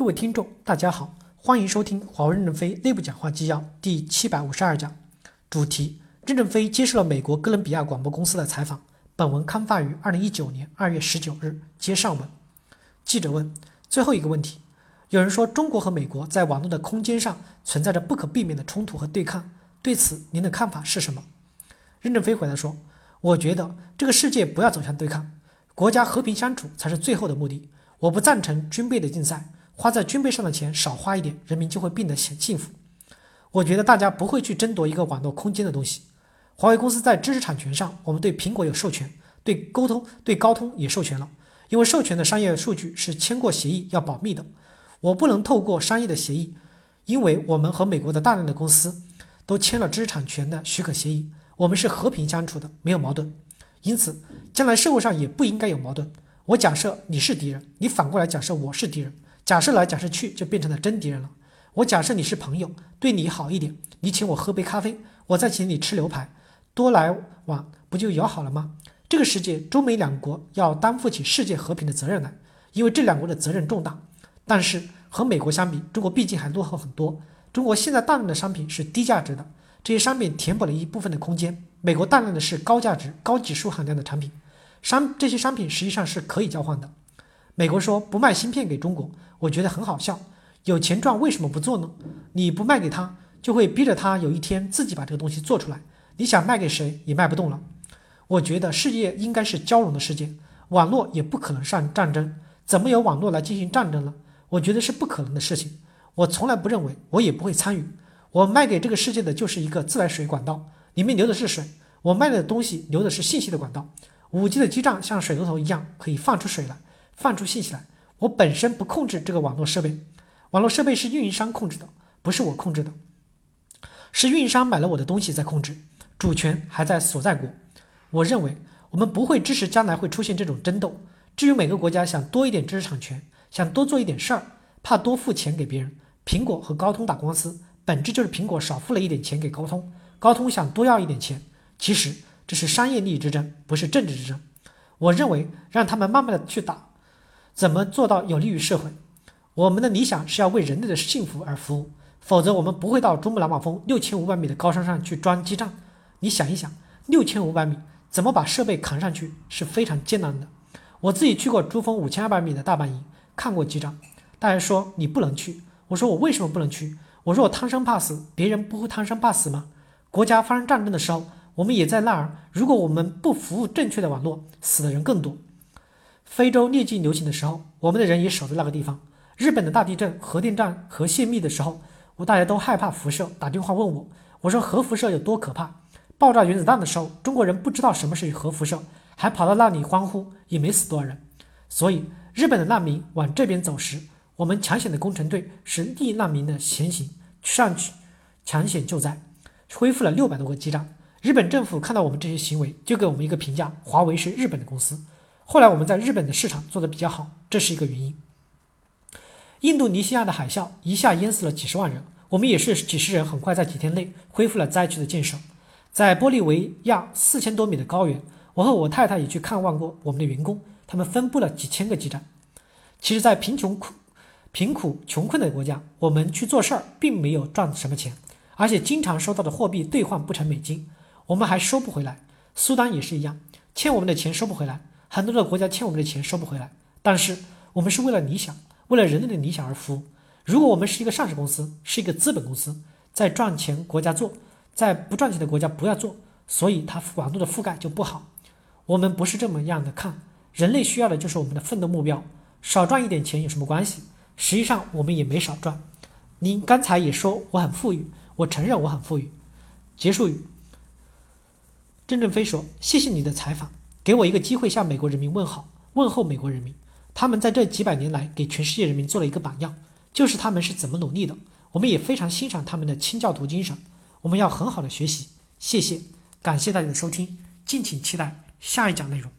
各位听众，大家好，欢迎收听华为任正非内部讲话纪要第七百五十二讲，主题：任正非接受了美国哥伦比亚广播公司的采访。本文刊发于二零一九年二月十九日。接上文，记者问：最后一个问题，有人说中国和美国在网络的空间上存在着不可避免的冲突和对抗，对此您的看法是什么？任正非回答说：我觉得这个世界不要走向对抗，国家和平相处才是最后的目的。我不赞成军备的竞赛。花在军备上的钱少花一点，人民就会变得幸幸福。我觉得大家不会去争夺一个网络空间的东西。华为公司在知识产权上，我们对苹果有授权，对沟通对高通也授权了。因为授权的商业数据是签过协议要保密的，我不能透过商业的协议，因为我们和美国的大量的公司都签了知识产权的许可协议，我们是和平相处的，没有矛盾。因此，将来社会上也不应该有矛盾。我假设你是敌人，你反过来假设我是敌人。假设来假设去，就变成了真敌人了。我假设你是朋友，对你好一点，你请我喝杯咖啡，我再请你吃牛排，多来往不就友好了吗？这个世界，中美两国要担负起世界和平的责任来，因为这两国的责任重大。但是和美国相比，中国毕竟还落后很多。中国现在大量的商品是低价值的，这些商品填补了一部分的空间。美国大量的是高价值、高技术含量的产品，商这些商品实际上是可以交换的。美国说不卖芯片给中国。我觉得很好笑，有钱赚为什么不做呢？你不卖给他，就会逼着他有一天自己把这个东西做出来。你想卖给谁也卖不动了。我觉得世界应该是交融的世界，网络也不可能上战争。怎么有网络来进行战争呢？我觉得是不可能的事情。我从来不认为，我也不会参与。我卖给这个世界的就是一个自来水管道，里面流的是水。我卖的东西流的是信息的管道。五 G 的基站像水龙头一样，可以放出水来，放出信息来。我本身不控制这个网络设备，网络设备是运营商控制的，不是我控制的，是运营商买了我的东西在控制，主权还在所在国。我认为我们不会支持将来会出现这种争斗。至于每个国家想多一点知识产权，想多做一点事儿，怕多付钱给别人，苹果和高通打官司，本质就是苹果少付了一点钱给高通，高通想多要一点钱。其实这是商业利益之争，不是政治之争。我认为让他们慢慢的去打。怎么做到有利于社会？我们的理想是要为人类的幸福而服务，否则我们不会到珠穆朗玛峰六千五百米的高山上去装基站。你想一想，六千五百米怎么把设备扛上去是非常艰难的。我自己去过珠峰五千二百米的大本营，看过基站。大家说你不能去，我说我为什么不能去？我说我贪生怕死，别人不会贪生怕死吗？国家发生战争的时候，我们也在那儿。如果我们不服务正确的网络，死的人更多。非洲疟疾流行的时候，我们的人也守在那个地方。日本的大地震、核电站核泄密的时候，我大家都害怕辐射，打电话问我，我说核辐射有多可怕？爆炸原子弹的时候，中国人不知道什么是核辐射，还跑到那里欢呼，也没死多少人。所以，日本的难民往这边走时，我们抢险的工程队是逆难民的前行上去抢险救灾，恢复了六百多个基站。日本政府看到我们这些行为，就给我们一个评价：华为是日本的公司。后来我们在日本的市场做得比较好，这是一个原因。印度尼西亚的海啸一下淹死了几十万人，我们也是几十人，很快在几天内恢复了灾区的建设。在玻利维亚四千多米的高原，我和我太太也去看望过我们的员工，他们分布了几千个基站。其实，在贫穷苦、贫苦穷困的国家，我们去做事儿并没有赚什么钱，而且经常收到的货币兑换不成美金，我们还收不回来。苏丹也是一样，欠我们的钱收不回来。很多的国家欠我们的钱收不回来，但是我们是为了理想，为了人类的理想而服务。如果我们是一个上市公司，是一个资本公司，在赚钱国家做，在不赚钱的国家不要做，所以它网络的覆盖就不好。我们不是这么样的看，人类需要的就是我们的奋斗目标。少赚一点钱有什么关系？实际上我们也没少赚。您刚才也说我很富裕，我承认我很富裕。结束语。郑正飞说：“谢谢你的采访。”给我一个机会向美国人民问好，问候美国人民，他们在这几百年来给全世界人民做了一个榜样，就是他们是怎么努力的。我们也非常欣赏他们的清教徒精神，我们要很好的学习。谢谢，感谢大家的收听，敬请期待下一讲内容。